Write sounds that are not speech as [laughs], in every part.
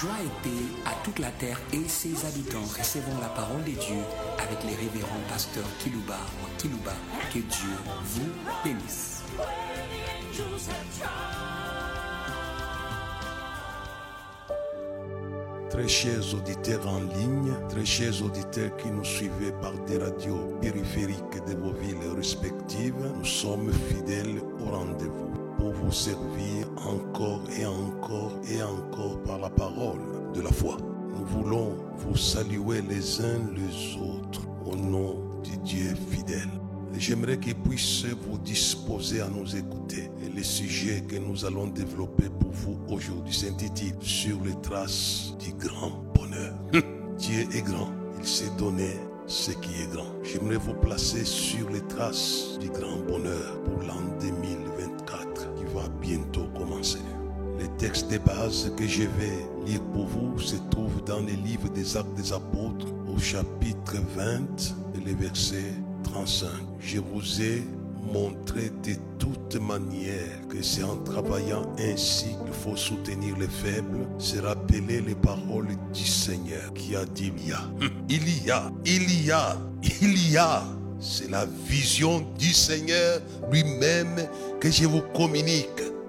Joie et paix à toute la terre et ses habitants. Recevons la parole de Dieu avec les révérends pasteurs Kilouba ou Kilouba. Que Dieu vous bénisse. Très chers auditeurs en ligne, très chers auditeurs qui nous suivez par des radios périphériques de vos villes respectives, nous sommes fidèles au rendez-vous vous servir encore et encore et encore par la parole de la foi. Nous voulons vous saluer les uns les autres au nom du Dieu fidèle. J'aimerais qu'il puisse vous disposer à nous écouter. Et le sujet que nous allons développer pour vous aujourd'hui s'intitule Sur les traces du grand bonheur. [laughs] Dieu est grand. Il s'est donné ce qui est grand. J'aimerais vous placer sur les traces du grand bonheur pour l'an 2024 qui bientôt commencer. Les textes de base que je vais lire pour vous se trouvent dans les livres des Actes des Apôtres au chapitre 20 et les versets 35. Je vous ai montré de toute manière que c'est en travaillant ainsi qu'il faut soutenir les faibles, se rappeler les paroles du Seigneur qui a dit il y a, il y a, il y a, il y a. C'est la vision du Seigneur lui-même que je vous communique,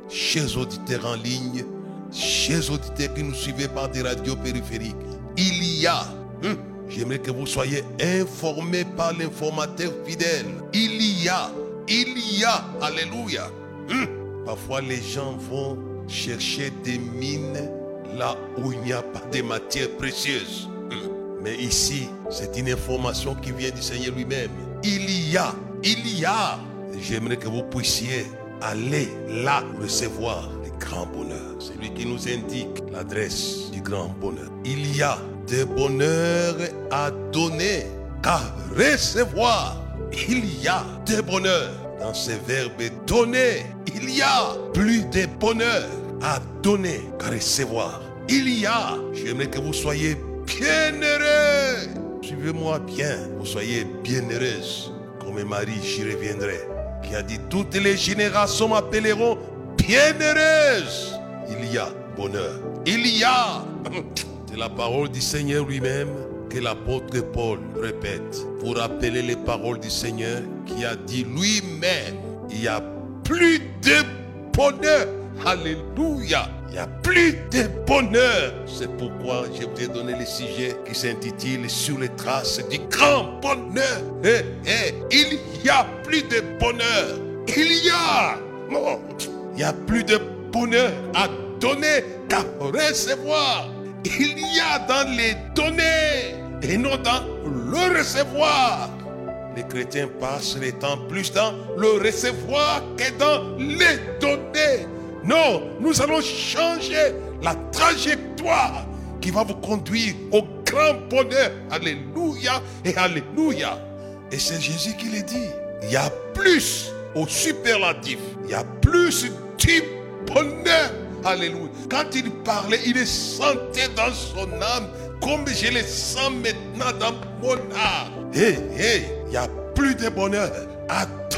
chers auditeurs en ligne, chers auditeurs qui nous suivez par des radios périphériques. Il y a. hum, J'aimerais que vous soyez informés par l'informateur fidèle. Il y a, il y a, alléluia. Hum. Parfois les gens vont chercher des mines là où il n'y a pas de matières précieuses. Hum. Mais ici, c'est une information qui vient du Seigneur lui-même. Il y a, il y a. J'aimerais que vous puissiez aller là recevoir le grand bonheur. C'est lui qui nous indique l'adresse du grand bonheur. Il y a des bonheurs à donner qu'à recevoir. Il y a des bonheurs dans ce verbe donner. Il y a plus de bonheur à donner qu'à recevoir. Il y a, j'aimerais que vous soyez bien heureux. Suivez-moi bien, vous soyez bien heureuse. Comme Marie, j'y reviendrai, qui a dit toutes les générations m'appelleront bien heureuse. Il y a bonheur. Il y a. [laughs] C'est la parole du Seigneur lui-même que l'apôtre Paul répète pour rappeler les paroles du Seigneur qui a dit lui-même, il y a plus de bonheur. Alléluia. Il y a plus de bonheur. C'est pourquoi je vous ai donné le sujet qui s'intitule Sur les traces du grand bonheur. Eh, eh, il y a plus de bonheur. Il y a. Non, il y a plus de bonheur à donner qu'à recevoir. Il y a dans les donner et non dans le recevoir. Les chrétiens passent le temps plus dans le recevoir que dans les donner. Non, nous allons changer la trajectoire qui va vous conduire au grand bonheur. Alléluia et Alléluia. Et c'est Jésus qui le dit. Il y a plus au superlatif. Il y a plus du bonheur. Alléluia. Quand il parlait, il le sentait dans son âme comme je le sens maintenant dans mon âme. Hé, hé, il y a plus de bonheur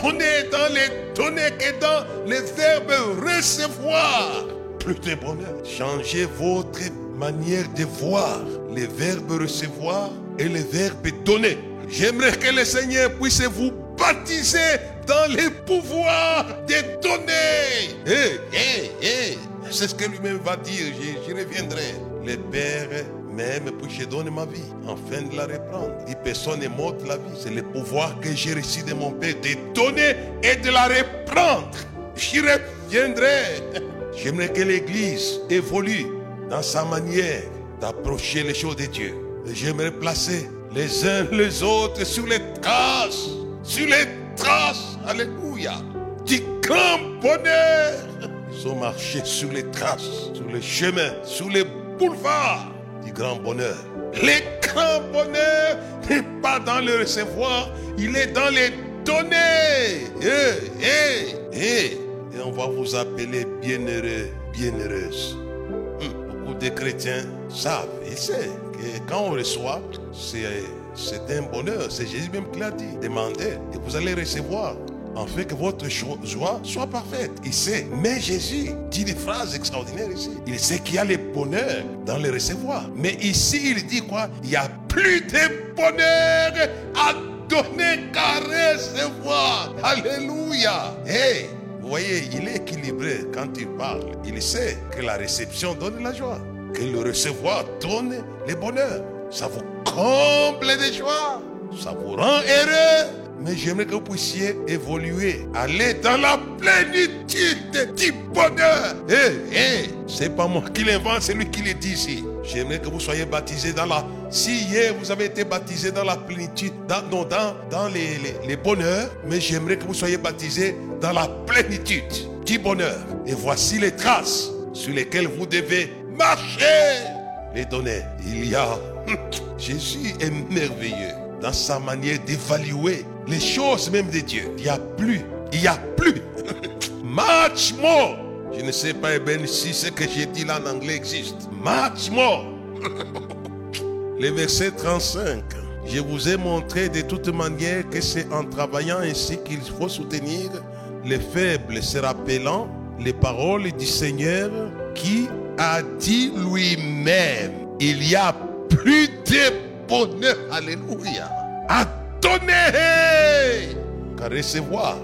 dans les donner que dans les verbes recevoir. Plus de bonheur. Changez votre manière de voir les verbes recevoir et les verbes donner. J'aimerais que le Seigneur puisse vous baptiser dans les pouvoirs de donner. Hé, hé. C'est ce que lui-même va dire. Je, je reviendrai. Le Père m'aime puis je donne ma vie afin de la reprendre. Et personne n'est mort la vie. C'est le pouvoir que j'ai reçu de mon Père de donner et de la reprendre. J'y reviendrai. J'aimerais que l'Église évolue dans sa manière d'approcher les choses de Dieu. J'aimerais placer les uns les autres sur les traces, sur les traces, alléluia, du grand bonheur. Ils ont marché sur les traces, sur les chemins, sur les boulevards du grand bonheur. Le grand bonheur n'est pas dans le recevoir, il est dans les donner. Eh, eh, eh. Et on va vous appeler bienheureux, bienheureuse. Hum, Beaucoup de chrétiens savent, ils savent que quand on reçoit, c'est c'est un bonheur. C'est Jésus même qui l'a dit. Demandez et vous allez recevoir. En fait que votre joie soit parfaite. Il sait. Mais Jésus dit des phrases extraordinaires ici. Il sait qu'il y a le bonheur dans le recevoir. Mais ici, il dit quoi? Il y a plus de bonheur à donner qu'à recevoir. Alléluia. Hey, vous voyez, il est équilibré quand il parle. Il sait que la réception donne la joie, que le recevoir donne le bonheur. Ça vous comble de joie, ça vous rend heureux. Mais j'aimerais que vous puissiez évoluer, aller dans la plénitude du bonheur. Eh, eh, c'est pas moi qui l'invente, c'est lui qui le dit ici. J'aimerais que vous soyez baptisés dans la. Si hier vous avez été baptisé dans la plénitude, dans, dans, dans les, les, les bonheurs, mais j'aimerais que vous soyez baptisés dans la plénitude du bonheur. Et voici les traces sur lesquelles vous devez marcher. Les donner. Il y a. [laughs] Jésus est merveilleux dans sa manière d'évaluer les choses même de Dieu. Il n'y a plus. Il n'y a plus. [laughs] Much more. Je ne sais pas, Eben, si ce que j'ai dit là en anglais existe. Much more. Le verset 35. Je vous ai montré de toute manière que c'est en travaillant ainsi qu'il faut soutenir les faibles, se rappelant les paroles du Seigneur qui a dit lui-même, il y a plus de bonheur, alléluia, à donner qu'à recevoir.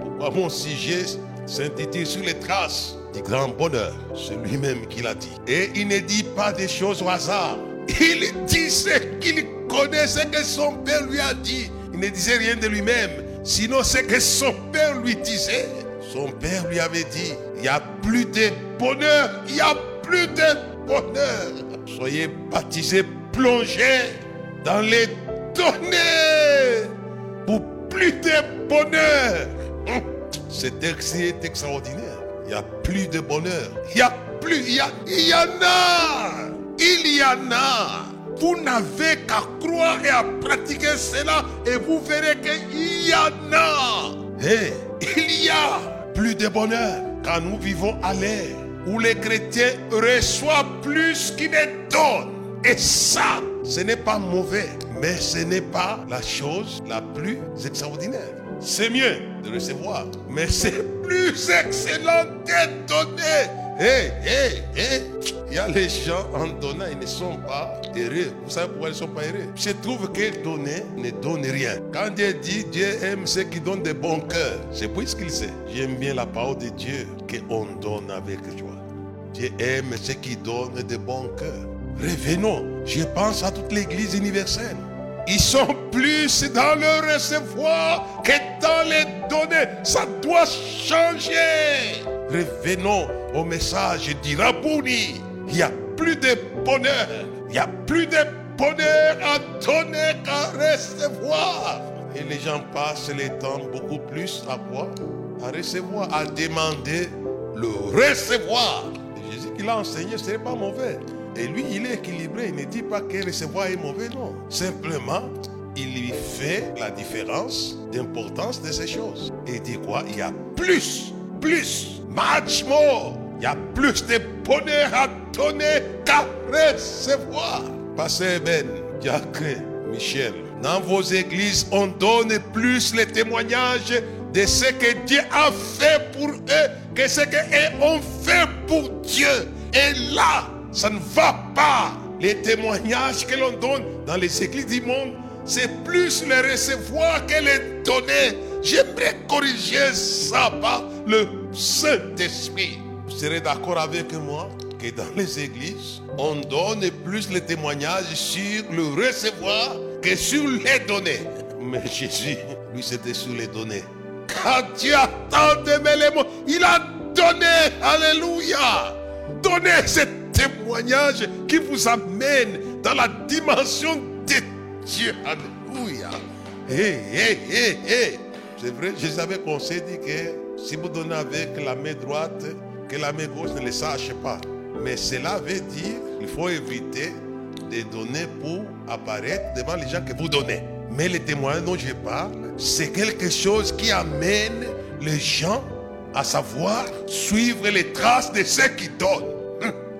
Pourquoi mon sujet s'intitule sur les traces du grand bonheur, c'est lui-même qui l'a dit. Et il ne dit pas des choses au hasard. Il dit ce qu'il connaît, ce que son père lui a dit. Il ne disait rien de lui-même, sinon ce que son père lui disait. Son père lui avait dit, il n'y a plus de bonheur, il n'y a plus de bonheur. Soyez baptisés, plongés dans les données pour plus de bonheur. C'est extraordinaire. Il n'y a plus de bonheur. Il n'y a plus, il y, en a. Il y en a. Vous n'avez qu'à croire et à pratiquer cela et vous verrez qu'il y en a. Il y a plus de bonheur quand nous vivons à l'ère où les chrétiens reçoivent plus qu'ils ne donnent. Et ça, ce n'est pas mauvais, mais ce n'est pas la chose la plus extraordinaire. C'est mieux de recevoir, mais c'est plus excellent de donner. Hé, hé, hé. Il y a les gens en donnant, ils ne sont pas heureux. Vous savez pourquoi ils ne sont pas heureux? Je trouve que donner ne donne rien. Quand Dieu dit Dieu aime ceux qui donnent de bon cœur, c'est pour ce qu'il sait. J'aime bien la parole de Dieu qu'on donne avec joie. Dieu aime ceux qui donnent de bon cœur. Revenons, je pense à toute l'église universelle. Ils sont plus dans le recevoir que dans les donner. Ça doit changer. Revenons au message d'Irabouni. Il n'y a plus de bonheur. Il n'y a plus de bonheur à donner qu'à recevoir. Et les gens passent le temps beaucoup plus à quoi? À recevoir, à demander le recevoir. Jésus qui l'a enseigné, ce n'est pas mauvais. Et lui, il est équilibré. Il ne dit pas que recevoir est mauvais, non. Simplement, il lui fait la différence d'importance de ces choses. Et il dit quoi? Il y a plus, plus, much more. Il y a plus de bonheur à donner qu'à recevoir. Pasteur Ben, Diacre, Michel, dans vos églises, on donne plus les témoignages de ce que Dieu a fait pour eux que ce qu'eux ont fait pour Dieu. Et là, ça ne va pas. Les témoignages que l'on donne dans les églises du monde, c'est plus les recevoir que les donner. J'aimerais corriger ça par le Saint-Esprit. Vous serez d'accord avec moi que dans les églises, on donne plus les témoignages sur le recevoir que sur les donner. Mais Jésus, lui, c'était sur les donner. Quand Dieu a tant aimé les mots, il a donné. Alléluia. Donnez cette témoignage qui vous amène dans la dimension de Dieu. Alléluia. Hé, hé, hé, hé. C'est vrai, je savais qu'on s'est que si vous donnez avec la main droite, que la main gauche ne le sache pas. Mais cela veut dire qu'il faut éviter de donner pour apparaître devant les gens que vous donnez. Mais le témoignage dont je parle, c'est quelque chose qui amène les gens à savoir suivre les traces de ceux qui donnent.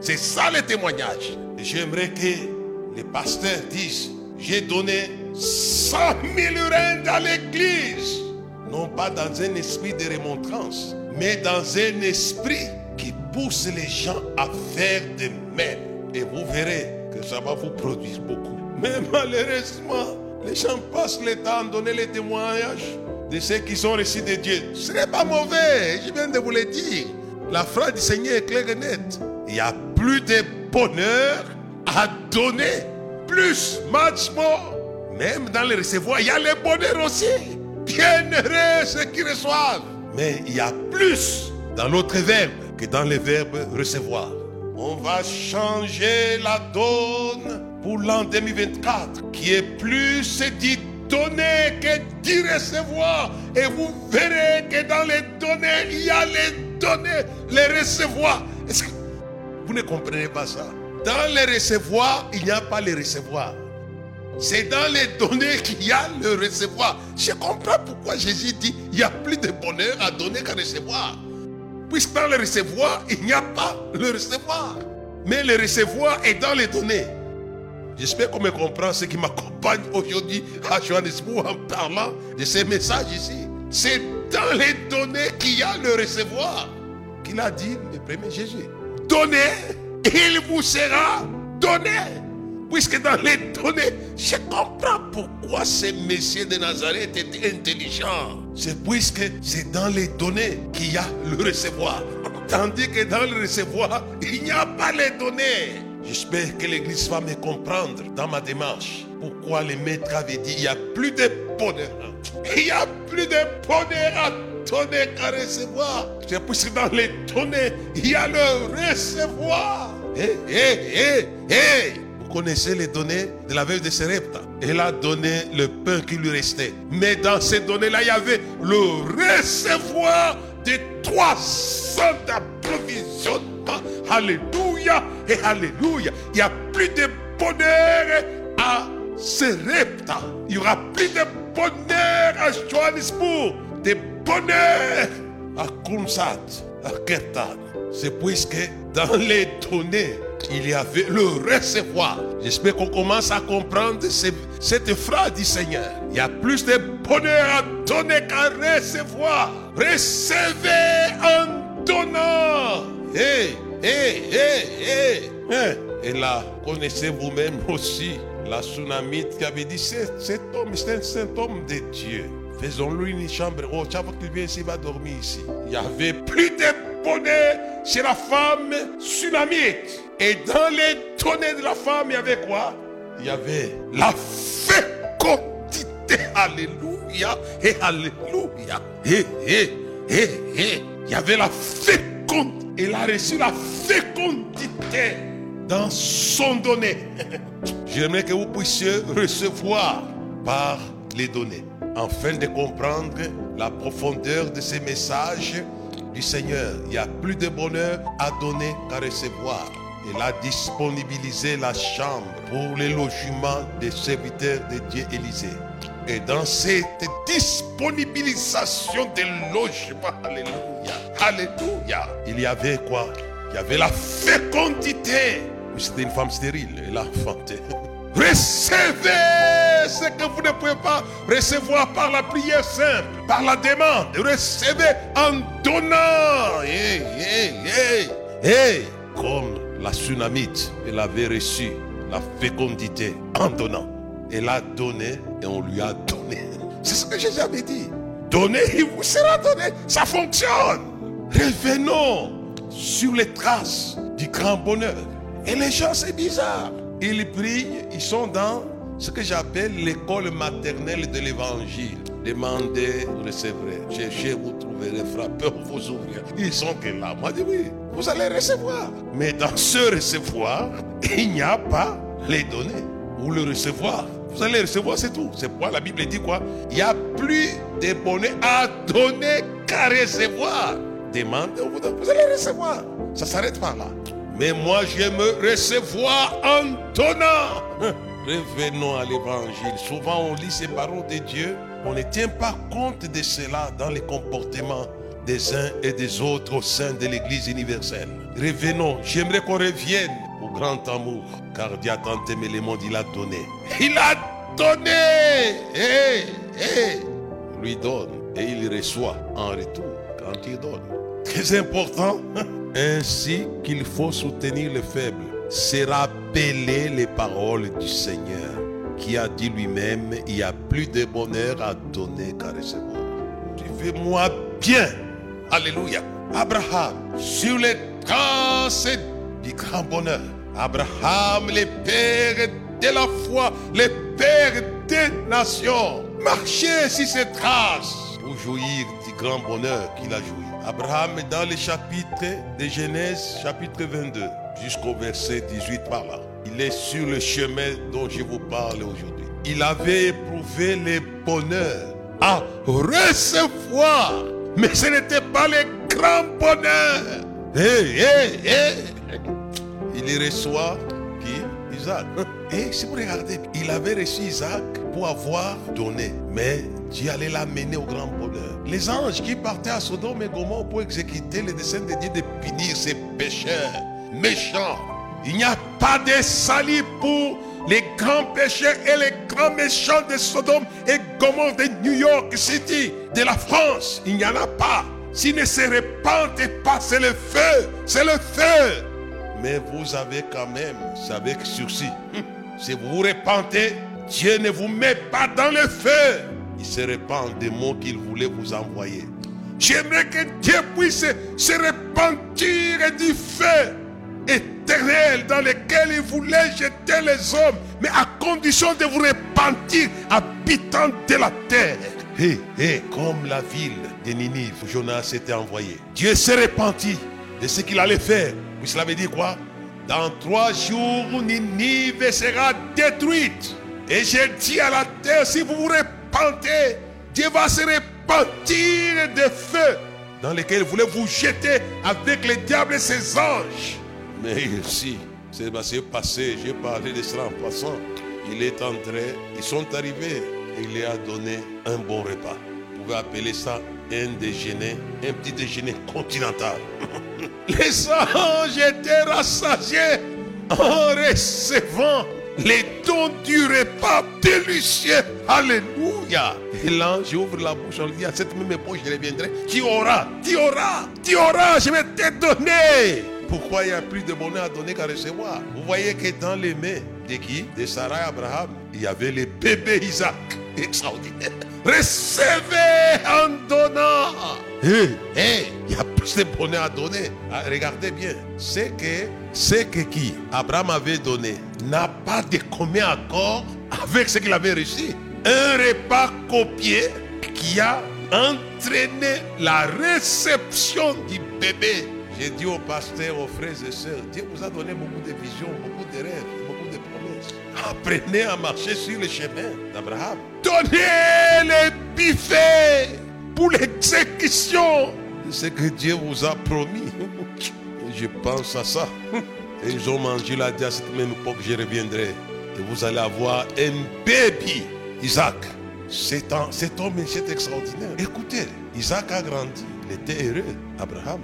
C'est ça le témoignage. J'aimerais que les pasteurs disent, j'ai donné 100 000 reins dans l'église. Non pas dans un esprit de remontrance, mais dans un esprit qui pousse les gens à faire de même. Et vous verrez que ça va vous produire beaucoup. Mais malheureusement, les gens passent le temps à donner les témoignages de ceux qui sont reçus de Dieu. Ce n'est pas mauvais, je viens de vous le dire. La phrase du Seigneur est claire et nette. Il y a plus de bonheur à donner, plus, much. Même dans le recevoir, il y a le bonheur aussi. Bienheureux ceux qui reçoivent. Mais il y a plus dans l'autre verbe que dans le verbe recevoir. On va changer la donne pour l'an 2024 qui est plus dit donner que d'y recevoir. Et vous verrez que dans les données, il y a les donner, les recevoir. Est-ce que vous ne comprenez pas ça Dans les recevoir, il n'y a pas les recevoir. C'est dans les données qu'il y a le recevoir. Je comprends pourquoi Jésus dit il y a plus de bonheur à donner qu'à recevoir. Puisque dans le recevoir, il n'y a pas le recevoir. Mais le recevoir est dans les données. J'espère qu'on me comprend ce qui m'accompagne aujourd'hui à Johannesburg en parlant de ces messages ici. C'est dans les données qu'il y a le recevoir. Qu'il a dit le premier Jésus. Donnez, il vous sera donné. Puisque dans les données, je comprends pourquoi ces messieurs de Nazareth étaient intelligents. C'est puisque c'est dans les données qu'il y a le recevoir. Tandis que dans le recevoir, il n'y a pas les données. J'espère que l'Église va me comprendre dans ma démarche. Pourquoi le maître avait dit il n'y a plus de bonheur. Il n'y a plus de bonheur donner qu'à recevoir. C'est puisque dans les données, il y a le recevoir. Hé, hé, hé, hé. Vous connaissez les données de la veuve de Serepta. Elle a donné le pain qui lui restait. Mais dans ces données-là, il y avait le recevoir de 300 approvisionnements. Alléluia et Alléluia. Il n'y a plus de bonheur à Serepta. Il n'y aura plus de bonheur à Johannesburg. De bonheur à Kumsat, à Kertan. C'est puisque dans les données, il y avait le recevoir. J'espère qu'on commence à comprendre cette phrase du Seigneur. Il y a plus de bonheur à donner qu'à recevoir. Recevez en donnant. Hey, hey, hey, hey. Et là, connaissez vous-même aussi la tsunamite qui avait dit cet homme, c'est un saint homme de Dieu. Faisons-lui une chambre. Oh, chaque fois qu'il vient ici, il va dormir ici. Il y avait plus de bonheur chez la femme tsunamite. Et dans les données de la femme, il y avait quoi? Il y avait la fécondité. Alléluia. Et Alléluia. Et, et, et, et. Il y avait la fécondité. Il a reçu la fécondité dans son donné. [laughs] J'aimerais que vous puissiez recevoir par les données, afin de comprendre la profondeur de ces messages du Seigneur. Il y a plus de bonheur à donner qu'à recevoir. Il a disponibilisé la chambre pour le logement des serviteurs de Dieu Élysée. Et dans cette disponibilisation des logements, Alléluia, Alléluia, il y avait quoi? Il y avait la fécondité. C'était une femme stérile, elle a enfanté. Recevez ce que vous ne pouvez pas recevoir par la prière simple, par la demande. Recevez en donnant. Hey, hey, hey. Comme la tsunamite, elle avait reçu la fécondité en donnant. Elle a donné et on lui a donné. C'est ce que Jésus avait dit. Donnez, il vous sera donné. Ça fonctionne. Revenons sur les traces du grand bonheur. Et les gens, c'est bizarre. Ils prient, ils sont dans ce que j'appelle l'école maternelle de l'évangile. Demandez, recevrez. Cherchez, vous trouverez. Frappez, vous ouvrirez. Ils sont que là. Moi, je dis oui, vous allez recevoir. Mais dans ce recevoir, [laughs] il n'y a pas les données ou le recevoir. Vous allez recevoir, c'est tout. C'est pourquoi la Bible dit quoi? Il n'y a plus de bonheur à donner qu'à recevoir. Demandez, vous allez recevoir. Ça s'arrête pas là. Mais moi, j'aime recevoir en donnant. [laughs] Revenons à l'évangile. Souvent, on lit ces paroles de Dieu. On ne tient pas compte de cela dans les comportements des uns et des autres au sein de l'Église universelle. Revenons. J'aimerais qu'on revienne au grand amour. Car Dieu a tant aimé le monde, il a donné. Il a donné. Hé, hé. Lui donne. et il reçoit en retour quand il donne. Très important. [laughs] Ainsi qu'il faut soutenir les faibles. C'est rappeler les paroles du Seigneur qui a dit lui-même, il y a plus de bonheur à donner qu'à recevoir. Tu fais moi bien. Alléluia. Abraham, sur les traces du grand bonheur. Abraham, le père de la foi, le père des nations. Marchez sur ces traces pour jouir du grand bonheur qu'il a joui. Abraham dans le chapitre de Genèse, chapitre 22, jusqu'au verset 18 par là. Il est sur le chemin dont je vous parle aujourd'hui. Il avait éprouvé le bonheur à recevoir, mais ce n'était pas le grand bonheur. Hé, hé, hé. Il reçoit qui? Isaac. Et si vous regardez, il avait reçu Isaac pour avoir donné, mais Dieu allait l'amener au grand bonheur. Les anges qui partaient à Sodome et Gomorrhe pour exécuter les desseins de Dieu de punir ces pécheurs méchants. Il n'y a pas de salut pour les grands pécheurs et les grands méchants de Sodome et Gomorrhe de New York City, de la France. Il n'y en a pas. S'ils ne se répandent pas, c'est le feu. C'est le feu. Mais vous avez quand même, c'est avec sursis. [laughs] Si vous vous répandez, Dieu ne vous met pas dans le feu. Il se répand des mots qu'il voulait vous envoyer. J'aimerais que Dieu puisse se repentir du feu éternel dans lequel il voulait jeter les hommes, mais à condition de vous repentir, habitant de la terre. Et, et comme la ville de Ninive, où Jonas s'était envoyé. Dieu s'est repenti de ce qu'il allait faire. Puis cela veut dire quoi? Dans trois jours, Ninive sera détruite. Et j'ai dit à la terre, si vous vous repentez, Dieu va se repentir de feu dans lequel il voulait vous jeter avec le diable et ses anges. Mais ici, c'est passé, j'ai parlé de cela en passant. Il est entré, ils sont arrivés et il a donné un bon repas. Vous pouvez appeler ça un déjeuner, un petit déjeuner continental. [laughs] Les anges étaient rassasiés en recevant les dons du repas délicieux. Alléluia. Et l'ange ouvre la bouche, on lui dit à cette même époque, je reviendrai. Tu auras, tu auras, tu auras, je vais te donner. Pourquoi il n'y a plus de bonheur à donner qu'à recevoir Vous voyez que dans les mains de qui? De Sarah et Abraham, il y avait le bébé Isaac. [laughs] Extraordinaire. Recevez en donnant. Hé, il y a plus de bonheur à donner. Ah, regardez bien. C'est que, c'est que qui? Abraham avait donné n'a pas de commun accord avec ce qu'il avait reçu. Un repas copié qui a entraîné la réception du bébé. J'ai dit aux pasteurs, aux frères et sœurs, Dieu vous a donné beaucoup de visions, beaucoup de rêves, beaucoup de promesses. Apprenez à marcher sur le chemin d'Abraham. Donnez les buffets pour l'exécution de ce que Dieu vous a promis. Je pense à ça. Et ils ont mangé la dit à cette même époque, je reviendrai. Et vous allez avoir un baby, Isaac. Cet homme est extraordinaire. Écoutez, Isaac a grandi. Il était heureux, Abraham.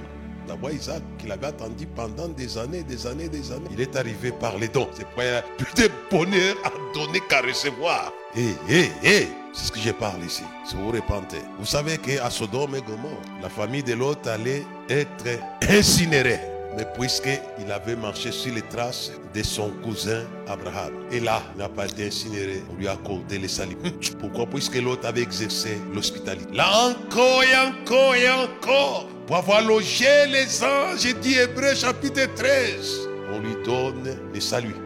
D'abord Isaac, qu'il avait attendu pendant des années, des années, des années. Il est arrivé par les dons. C'est pourquoi il a plus de bonheur à donner qu'à recevoir. Hé, hé, hé, c'est ce que je parle ici. Si vous repentez. Vous savez qu'à Sodome et Gomorre, la famille de l'autre allait être incinérée. Mais puisqu'il avait marché sur les traces de son cousin Abraham, et là, il n'a pas été incinéré, on lui a accordé les salut. [laughs] Pourquoi? Puisque l'autre avait exercé l'hospitalité. Là encore et encore et encore, pour avoir logé les anges, dit Hébreu chapitre 13, on lui donne les saluts.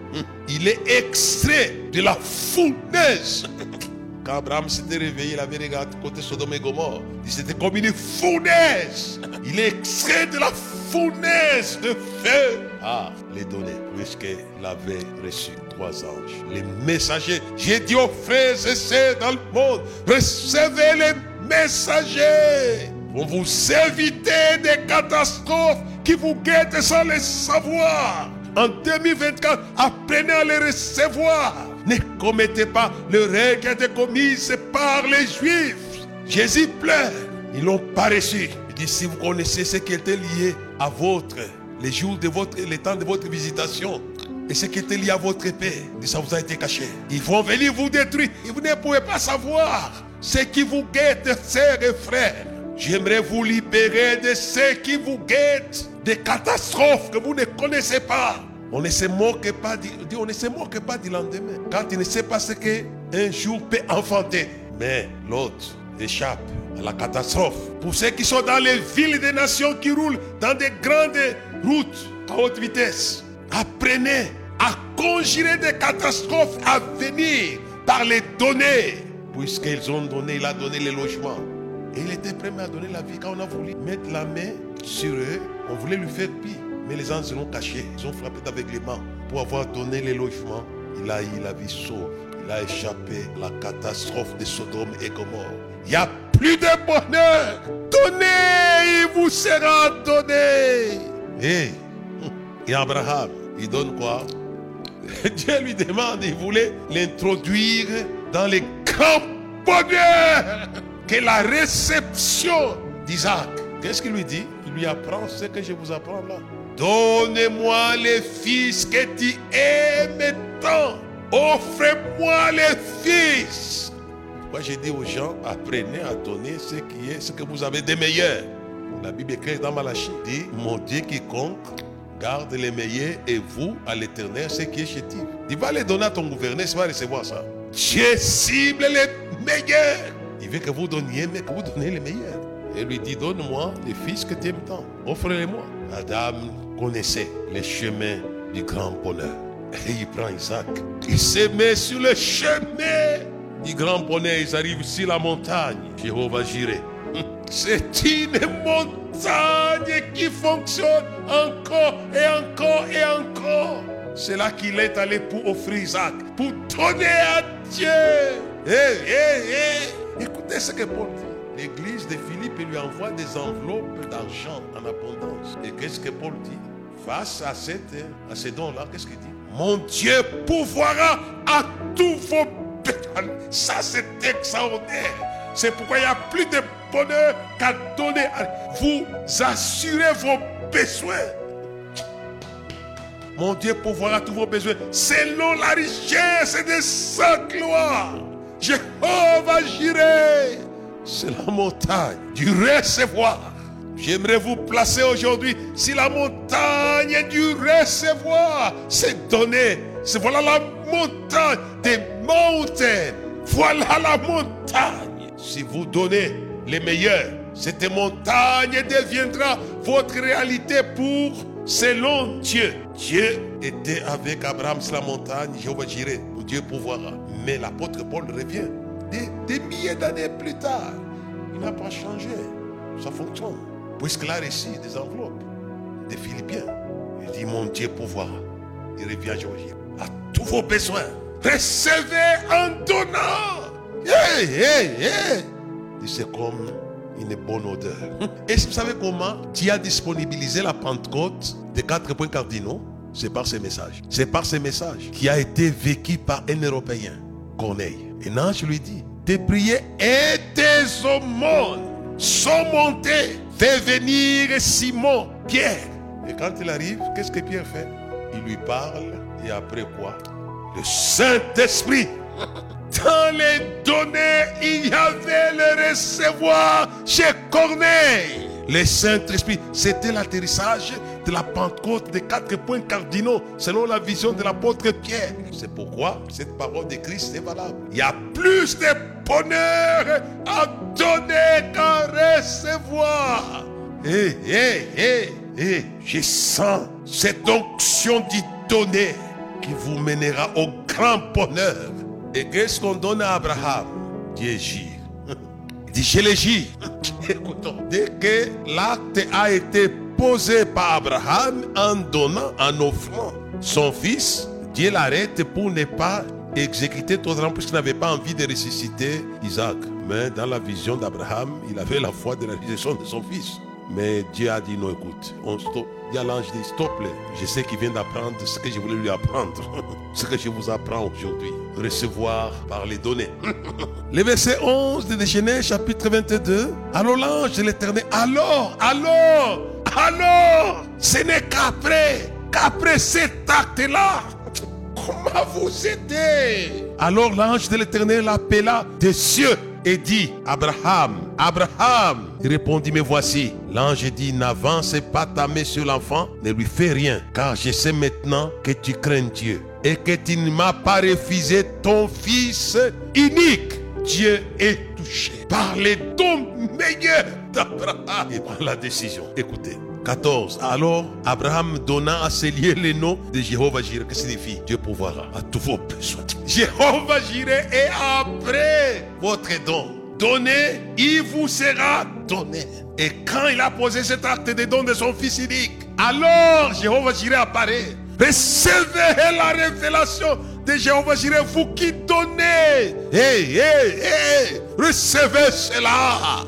Il est extrait de la fournaise. [laughs] Quand Abraham s'était réveillé, il avait regardé côté Sodome et Gomorre. C'était comme une fournaise. [laughs] Il est extrait de la fournaise de feu. Ah, les données, puisqu'il avait reçu trois anges. Les messagers. J'ai dit aux frères et sœurs dans le monde, recevez les messagers. Pour vous éviter des catastrophes qui vous guettent sans les savoir. En 2024, apprenez à les recevoir. Ne commettez pas le règle qui a été commise par les Juifs. Jésus pleure. Ils l'ont pas reçu. Il dit, si vous connaissez ce qui était lié à votre, les jours de votre, les temps de votre visitation, et ce qui était lié à votre épée, ça vous a été caché. Ils vont venir vous détruire et vous ne pouvez pas savoir. ce qui vous guette, sœurs et frères. J'aimerais vous libérer de ce qui vous guette, des catastrophes que vous ne connaissez pas. On ne se moque pas du, on ne se moque pas du lendemain. Quand il ne sait pas ce qu'un jour peut enfanter. Mais l'autre échappe à la catastrophe. Pour ceux qui sont dans les villes des nations qui roulent dans des grandes routes à haute vitesse, apprenez à conjurer des catastrophes à venir par les données. Puisqu'ils ont donné, il a donné les logements. Et il était prêt à donner la vie quand on a voulu mettre la main sur eux. On voulait lui faire pire. Mais les se l'ont caché. Ils ont frappé avec les mains pour avoir donné les logements. Il a eu la vie sauve. Il a échappé à la catastrophe de Sodome et Gomorre. Il n'y a plus de bonheur. Donnez, il vous sera donné. Et, [laughs] et Abraham, il donne quoi? [laughs] Dieu lui demande, il voulait l'introduire dans les grands bonheurs que la réception d'Isaac. Qu'est-ce qu'il lui dit? Il lui apprend ce que je vous apprends là. Donnez-moi les fils que tu aimes tant. Offrez-moi les fils. Moi, j'ai dit aux gens, apprenez à donner ce qui est, ce que vous avez de meilleur. La Bible écrit dans Malachie, dit, mon Dieu quiconque garde les meilleurs et vous, à l'éternel, ce qui est chétif. Il va les donner à ton gouverneur, tu vas recevoir ça. Dieu cible les meilleurs. Il veut que vous donniez, mais que vous donnez les meilleurs. Et lui dit, donne-moi les fils que tu aimes tant. Offre-les-moi. Adam connaissait les chemins du grand bonheur. Et il prend Isaac. Il se met sur le chemin grand bonheur. Ils arrivent sur la montagne. Jéhovah Jireh. [laughs] C'est une montagne qui fonctionne encore et encore et encore. C'est là qu'il est allé pour offrir Isaac, pour donner à Dieu. Hé, hé, hé. Écoutez ce que Paul dit. L'église de Philippe lui envoie des enveloppes d'argent en abondance. Et qu'est-ce que Paul dit? Face à, cette, à ces dons-là, qu'est-ce qu'il dit? Mon Dieu pourvoira à tous vos Ça, c'est extraordinaire. C'est pourquoi il n'y a plus de bonheur qu'à donner. Vous assurez vos besoins. Mon Dieu pourvoira tous vos besoins selon la richesse de sa gloire. Jéhovah Jireh, c'est la montagne du recevoir. J'aimerais vous placer aujourd'hui si la montagne du recevoir. C'est donné. C'est voilà la montagne des montagnes. Voilà la montagne. Si vous donnez les meilleurs, cette montagne deviendra votre réalité pour selon Dieu. Dieu était avec Abraham sur la montagne, Jéhovah Jireh, Dieu pourvoira. Mais l'apôtre Paul revient des, milliers d'années plus tard. Il n'a pas changé. Ça fonctionne. Puisqu'il a reçu des enveloppes des Philippiens. Il dit, mon Dieu pourvoira. Il revient Jéhovah Jireh. À tous vos besoins. Recevez en donnant. Hey, hey, hey. C'est comme une bonne odeur. Et vous savez comment? Dieu a disponibilisé la Pentecôte des quatre points cardinaux C'est par ces messages. C'est par ces messages qui a été vécu par un Européen, Corneille. Et l'ange lui dit, tes prières et tes aumônes sont montées. Fais venir Simon, Pierre. Et quand il arrive, qu'est-ce que Pierre fait? Il lui parle et après quoi? Le Saint-Esprit dans les données, il y avait le recevoir chez Corneille. Le Saint-Esprit, c'était l'atterrissage de la Pentecôte des quatre points cardinaux selon la vision de l'apôtre Pierre. C'est pourquoi cette parole de Christ est valable. Il y a plus de bonheur à donner qu'à recevoir. Hé, hé, hé, hé, je sens cette onction du donner qui vous mènera au grand bonheur. Et qu'est-ce qu'on donne à Abraham? Dieu gire. [laughs] Il dit, je le gire. [laughs] Écoutons. Dès que l'acte a été posé par Abraham en donnant, en offrant son fils, Dieu l'arrête pour ne pas exécuter totalement puisqu'il n'avait pas envie de ressusciter Isaac. Mais dans la vision d'Abraham, il avait la foi de la résurrection de son fils. Mais Dieu a dit non, écoute, on stop. Il y a l'ange dit, stop le Je sais qu'il vient d'apprendre ce que je voulais lui apprendre. [laughs] ce que je vous apprends aujourd'hui. Recevoir par les données. [laughs] le verset 11 de Genèse, chapitre 22. Alors l'ange de l'éternel, alors, alors, alors, ce n'est qu'après, qu'après cet acte-là, [laughs] comment vous aider? Alors l'ange de l'éternel appela des cieux et dit, Abraham, Abraham, il répondit, mais voici. L'ange dit, n'avance pas ta main sur l'enfant, ne lui fais rien, car je sais maintenant que tu crains Dieu et que tu ne m'as pas refusé ton fils unique. Dieu est touché par les dons meilleurs d'Abraham. Il prend la décision. Écoutez. 14. Alors, Abraham donna à ses lieux le nom de Jéhovah Jireh. Que signifie Dieu pourvoira à tous vos besoins. Jéhovah Jireh est après votre don. Donnez, il vous sera donné. Et quand il a posé cet acte de don de son fils unique, alors Jéhovah Jireh apparaît. Recevez la révélation de Jéhovah Jireh, vous qui donnez. Hey, hey, hey, recevez cela.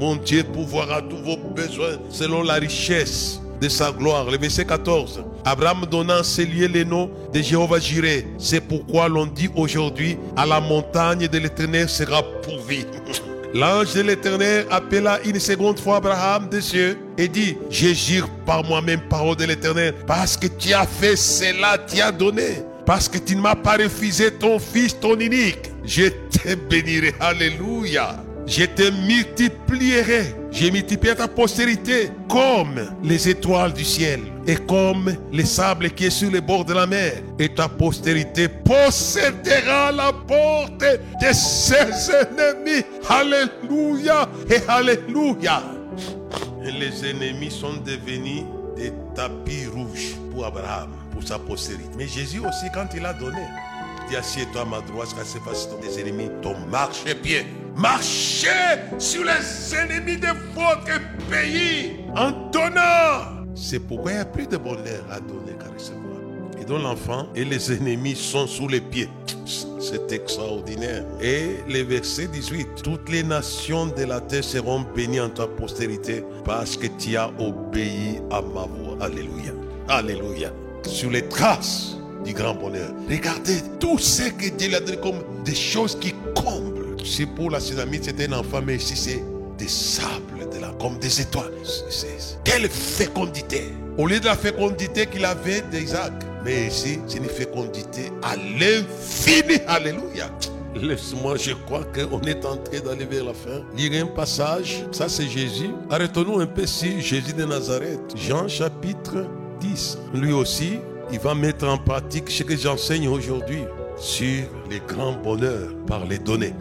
Mon Dieu pourvoira tous vos besoins selon la richesse de sa gloire. Le verset 14. Abraham donnant ses lieux les noms de Jéhovah Jireh. C'est pourquoi l'on dit aujourd'hui à la montagne de l'éternel sera pourvue. [laughs] L'ange de l'éternel appela une seconde fois Abraham des cieux et dit, je jure par moi-même, parole de l'éternel, parce que tu as fait cela, tu as donné. Parce que tu ne m'as pas refusé ton fils, ton unique. Je te bénirai. Alléluia. Je te multiplierai. Je multiplierai ta postérité comme les étoiles du ciel et comme les sables qui est sur les bords de la mer. Et ta postérité possédera la porte de ses ennemis. Alléluia et Alléluia. Et les ennemis sont devenus des tapis rouges pour Abraham, pour sa postérité. Mais Jésus aussi, quand il a donné, dit assieds-toi à ma droite, car c'est parce que tes ennemis ton marche-pied. Marchez sur les ennemis de votre pays en donnant. C'est pourquoi il n'y a plus de bonheur à donner qu'à recevoir. Et donc l'enfant et les ennemis sont sous les pieds. C'est extraordinaire. Et le verset 18. Toutes les nations de la terre seront bénies en ta postérité parce que tu as obéi à ma voix. Alléluia. Alléluia. Sur les traces du grand bonheur. Regardez tout ce que Dieu a donné comme des choses qui comblent. C'est pour la tsunami, c'est un enfant, mais ici c'est des sables, de la, comme des étoiles. quelle fécondité. Au lieu de la fécondité qu'il avait d'Isaac. Mais ici, c'est une fécondité à l'infini. Alléluia. Laisse-moi, je crois qu'on est en train d'aller vers la fin. Lire un passage, ça c'est Jésus. Arrêtons-nous un peu sur Jésus de Nazareth. Jean chapitre 10. Lui aussi, il va mettre en pratique ce que j'enseigne aujourd'hui sur les grands bonheurs par les données.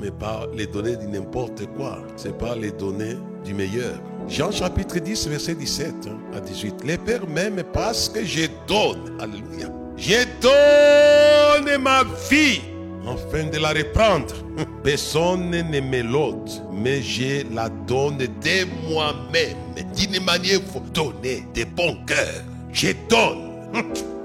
Mais pas les données de n'importe quoi. C'est pas les données du meilleur. Jean chapitre 10, verset 17 à 18. Les pères m'aiment parce que je donne. Alléluia. Je donne ma vie afin de la reprendre. Personne ne me l'ôte, mais je la donne de moi-même. D'une manière, donner de bon cœur. Je donne.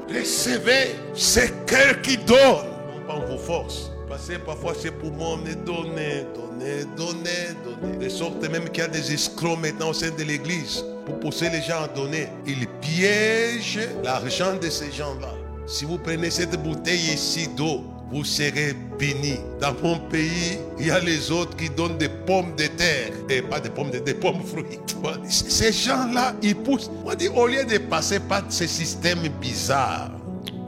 Recevez ce cœur qui donne. Non pas vos forces. Parce que parfois c'est pour moi, mais donner, donner, donner, donner. De sorte même qu'il y a des escrocs maintenant au sein de l'église pour pousser les gens à donner. Ils piègent l'argent de ces gens-là. Si vous prenez cette bouteille ici d'eau, vous serez bénis. Dans mon pays, il y a les autres qui donnent des pommes de terre. Et pas des pommes de des pommes fruits. [laughs] Ces gens-là, ils poussent. On dit, au lieu de passer par ce système bizarre,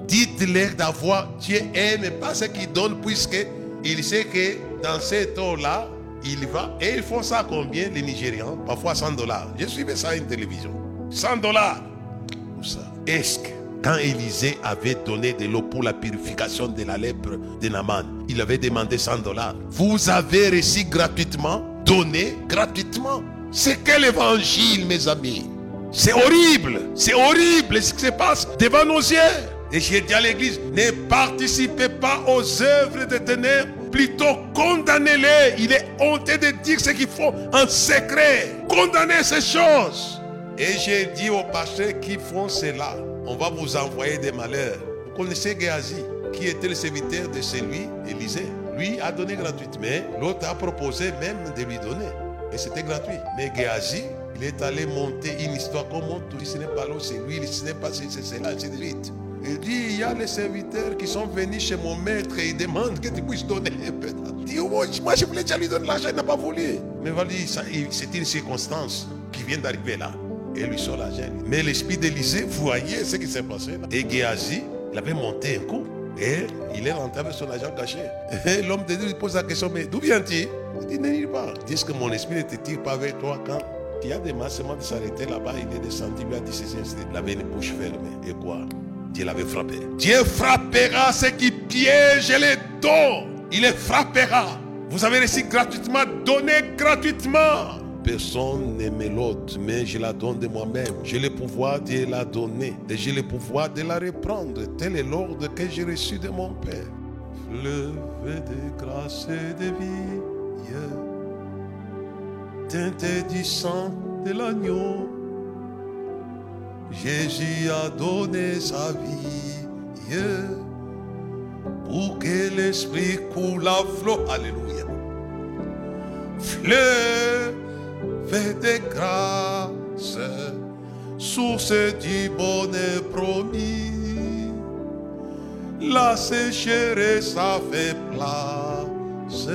dites-leur d'avoir Dieu aime pas ce qu'ils donnent, puisque il sait que dans cet eau-là, il va. Et ils font ça combien, les Nigérians? Parfois 100 dollars. Je suivais ça à une télévision. 100 dollars. Où ça? Est-ce que quand Élisée avait donné de l'eau pour la purification de la lèpre de Naman, il avait demandé 100 dollars. Vous avez reçu gratuitement, donné gratuitement. C'est quel évangile, mes amis? C'est horrible, c'est horrible ce qui se passe devant nos yeux. Et j'ai dit à l'église, ne participez pas aux œuvres de ténèbres, plutôt condamnez-les. Il est honteux de dire ce qu'ils font en secret. Condamnez ces choses. Et j'ai dit aux pasteurs qui font cela, on va vous envoyer des malheurs. Vous connaissez Géasi, qui était le serviteur de celui, Élisée. Lui a donné gratuitement, l'autre a proposé même de lui donner. Et c'était gratuit. Mais Géasi, il est allé monter une histoire comment tout ce n'est pas l'eau, c'est lui, ce n'est pas c'est cela, ainsi de suite. Il dit, il y a les serviteurs qui sont venus chez mon maître et ils demandent que tu puisses donner un peu. Il moi je voulais déjà lui donner l'argent, il n'a pas voulu. Mais voilà, c'est une circonstance qui vient d'arriver là et lui sort l'argent. Mais l'esprit d'Élysée voyait ce qui s'est passé là. Et Géasi, il avait monté un coup. Et il est rentré avec son agent caché. [laughs] Et l'homme de Dieu lui pose la question, mais d'où viens-tu? Il dit, ne pas. Dis que mon esprit ne te tire pas vers toi quand il y a des massements de s'arrêter là-bas. Il est descendu, il a dit, il avait une bouche fermée. Et quoi? Dieu l'avait frappé. Dieu frappera ceux qui piègent les dons. Il les frappera. Vous avez reçu gratuitement, donné gratuitement. Personne n'aime l'autre, mais je la donne de moi-même. J'ai le pouvoir de la donner et j'ai le pouvoir de la reprendre. Tel est l'ordre que j'ai reçu de mon Père. Fleuve de grâce et de vie, teinté du sang de l'agneau. Jésus a donné sa vie pour que l'esprit coule à flot. Alléluia. Fleuve de grâce, source du bonheur promis. La sécheresse a fait place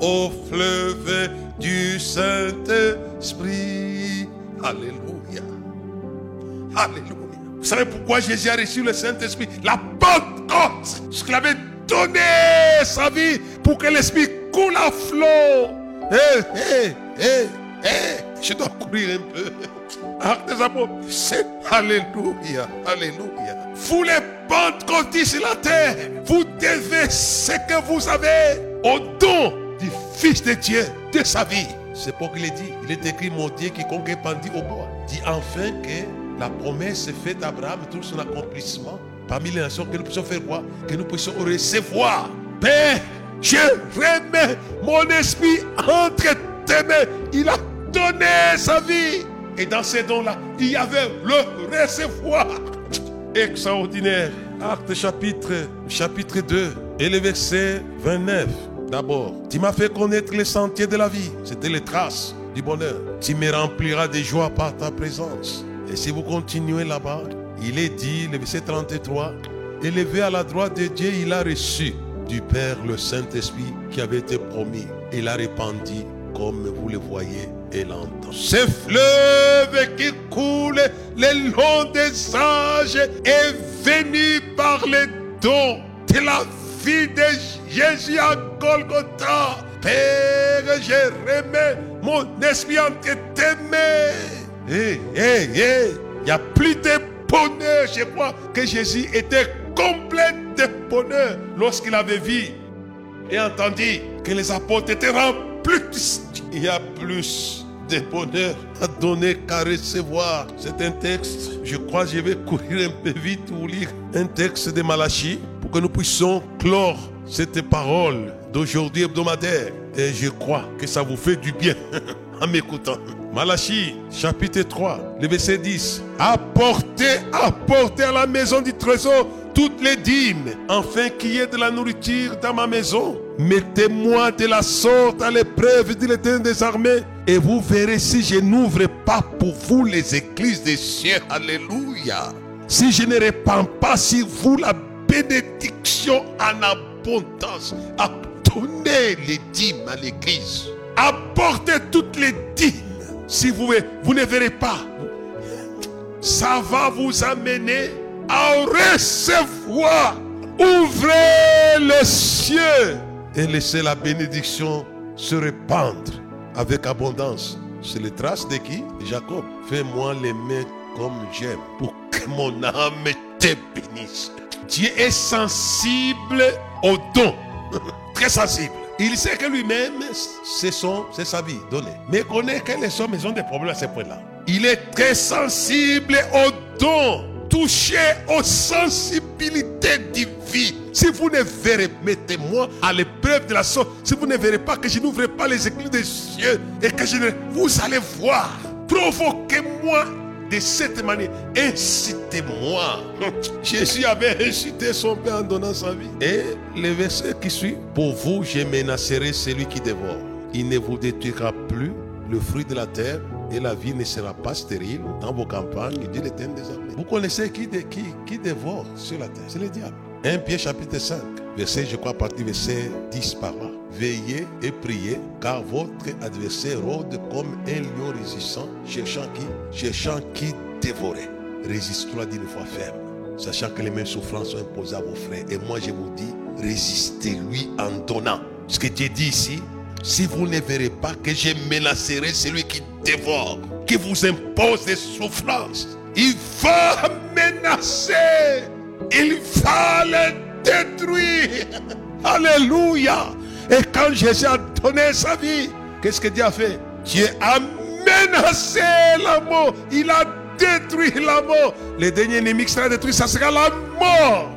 au fleuve du Saint-Esprit. Alléluia. Alléluia. Vous savez pourquoi Jésus a reçu le Saint-Esprit? La Pentecôte. Ce qu'il avait donné sa vie pour que l'Esprit coule à flot. Hé, hé, hé, hé. Je dois courir un peu. Apôtres. C'est Alléluia. Alléluia. Vous les pentecôtistes sur la terre, vous devez ce que vous avez au don du Fils de Dieu, de sa vie. C'est pour qu'il est dit. Il est écrit, mon Dieu, quiconque est pendu au bois. Dit enfin que la promesse est faite à Abraham, tout son accomplissement. Parmi les nations, que nous puissions faire quoi? Que nous puissions recevoir. Père, je remets mon esprit entre tes mains. Il a donné sa vie. Et dans ces dons-là, il y avait le recevoir. Extraordinaire. Acte chapitre, chapitre 2 et le verset 29. D'abord, tu m'as fait connaître les sentiers de la vie. C'était les traces du bonheur. Tu me rempliras de joie par ta présence. Et si vous continuez là-bas, il est dit, le verset 33, élevé à la droite de Dieu, il a reçu Père le Saint-Esprit qui avait été promis. Il a répandu comme vous le voyez et l'entendez. Ce fleuve qui coule le long des âges est venu par les dons de la vie de Jésus à Golgotha. Père, je remets mon esprit entre tes mains. Hé, hé, hé, il n'y a plus de bonheur. Je crois que Jésus était complet de bonheur lorsqu'il avait vu et entendu que les apôtres étaient remplis. Il y a plus de bonheur à donner qu'à recevoir. C'est un texte, je crois, je vais courir un peu vite pour lire un texte de Malachie pour que nous puissions clore cette parole d'aujourd'hui hebdomadaire. Et je crois que ça vous fait du bien [laughs] en m'écoutant. Malachie, chapitre 3, le verset 10. Apportez, apportez à la maison du trésor toutes les dîmes, afin qu'il y ait de la nourriture dans ma maison. Mettez-moi de la sorte à l'épreuve, dit l'Éternel des armées, et vous verrez si je n'ouvre pas pour vous les églises des cieux. Alléluia. Si je ne répands pas sur vous la bénédiction en abondance, à donner les dîmes à l'église. Apportez toutes les dîmes. Si vous, vous ne verrez pas, ça va vous amener à recevoir. Ouvrez les cieux et laissez la bénédiction se répandre avec abondance. C'est les traces de qui? Jacob. Fais-moi les mains comme j'aime pour que mon âme te bénisse. Dieu est sensible aux dons. [laughs] Très sensible. Il sait que lui-même, c'est son, c'est sa vie donnée. Mais connaît que les hommes ont des problèmes à ce point-là. Il est très sensible aux dons touché aux sensibilités divines. Si vous ne verrez, mettez-moi à l'épreuve de la sorte. Si vous ne verrez pas que je n'ouvre pas les églises des cieux et que je ne. Vous allez voir. Provoquez-moi de cette manière. Incitez-moi. [laughs] Jésus avait incité son Père en donnant sa vie. Et le verset qui suit Pour vous, je menacerai celui qui dévore. Il ne vous détruira plus le fruit de la terre et la vie ne sera pas stérile dans vos campagnes, dit l'Éternel des armées. Vous connaissez qui, dévore sur la terre? C'est le diable. 1 Pierre chapitre 5, verset, je crois, partie verset 10 par là. Veillez et priez, car votre adversaire rôde comme un lion résistant, cherchant qui? Cherchant qui dévorer. Résiste-toi d'une foi ferme. sachant que les mêmes souffrances sont imposées à vos frères. Et moi, je vous dis, résistez-lui en donnant. Ce que Dieu dit ici, si vous ne verrez pas que je menacerai celui qui qui vous impose des souffrances, il va menacer, il va le détruire. Alléluia. Et quand Jésus a donné sa vie, qu'est-ce que Dieu a fait? Dieu a menacé la mort. Il a détruit la mort. Le dernier ennemi qui sera détruit, ça sera la mort.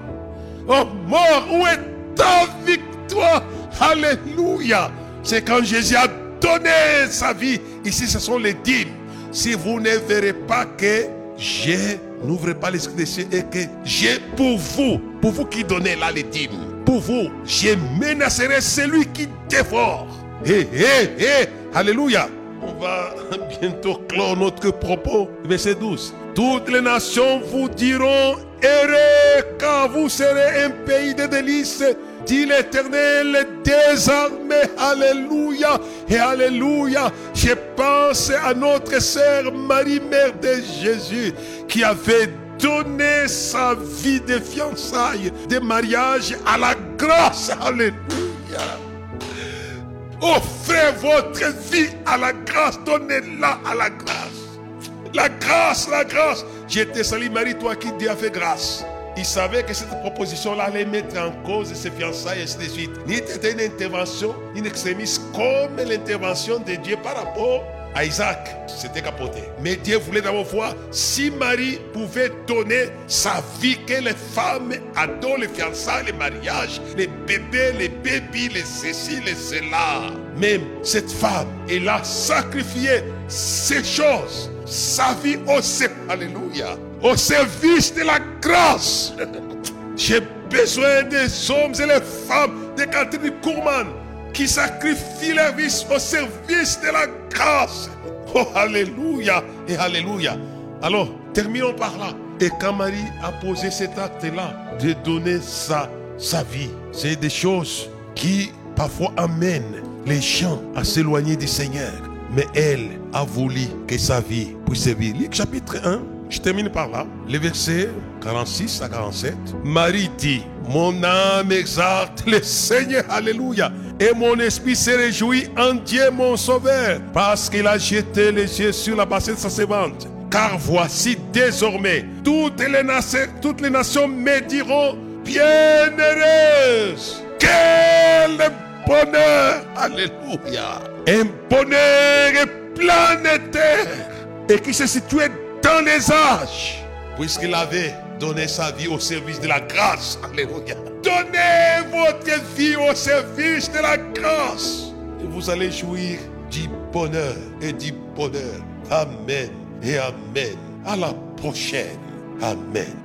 Oh mort, où est ta victoire? Alléluia. C'est quand Jésus a donné sa vie. Ici, ce sont les dîmes. Si vous ne verrez pas que je n'ouvre pas l'esprit des cieux et que j'ai pour vous, pour vous qui donnez là les dîmes, pour vous, je menacerai celui qui dévore. Hé, hé, hé, Alléluia. On va [laughs] bientôt clore notre propos. Verset 12. Toutes les nations vous diront heureux car vous serez un pays de délices dit l'Éternel désormais. Alléluia et Alléluia. Je pense à notre sœur Marie, mère de Jésus, qui avait donné sa vie de fiançailles, de mariage à la grâce. Alléluia. Offrez votre vie à la grâce. Donnez-la à la grâce. La grâce, la grâce. J'étais sali Marie, toi qui Dieu a fait grâce. Il savait que cette proposition-là allait mettre en cause ses fiançailles et ainsi de suite. C'était une intervention, une comme l'intervention de Dieu par rapport à Isaac. C'était capoté. Mais Dieu voulait d'abord voir si Marie pouvait donner sa vie, que les femmes adorent les fiançailles, les mariages, les bébés, les bébés, les ceci, les cela. Même cette femme, elle a sacrifié ces choses, sa vie au. Alléluia au service de la grâce. J'ai besoin des hommes et les femmes de Catherine Courman qui sacrifient leur vie au service de la grâce. Oh, Alléluia et Alléluia. Alors, terminons par là. Et quand Marie a posé cet acte-là de donner sa vie, c'est des choses qui parfois amènent les gens à s'éloigner du Seigneur. Mais elle a voulu que sa vie puisse servir. Luc chapitre 1, je termine par là. Les versets 46 à 47. Marie dit, mon âme exalte le Seigneur, alléluia. Et mon esprit se réjouit en Dieu mon sauveur, parce qu'il a jeté les yeux sur la bassine de sa servante. Car voici désormais, toutes les nations, toutes les nations me diront, bienheureuse. Quel bonheur, alléluia. Un bonheur planétaire et qui se situait dans les âges, puisqu'il avait donné sa vie au service de la grâce. Alléluia. Donnez votre vie au service de la grâce. Et vous allez jouir du bonheur et du bonheur. Amen et Amen. À la prochaine. Amen.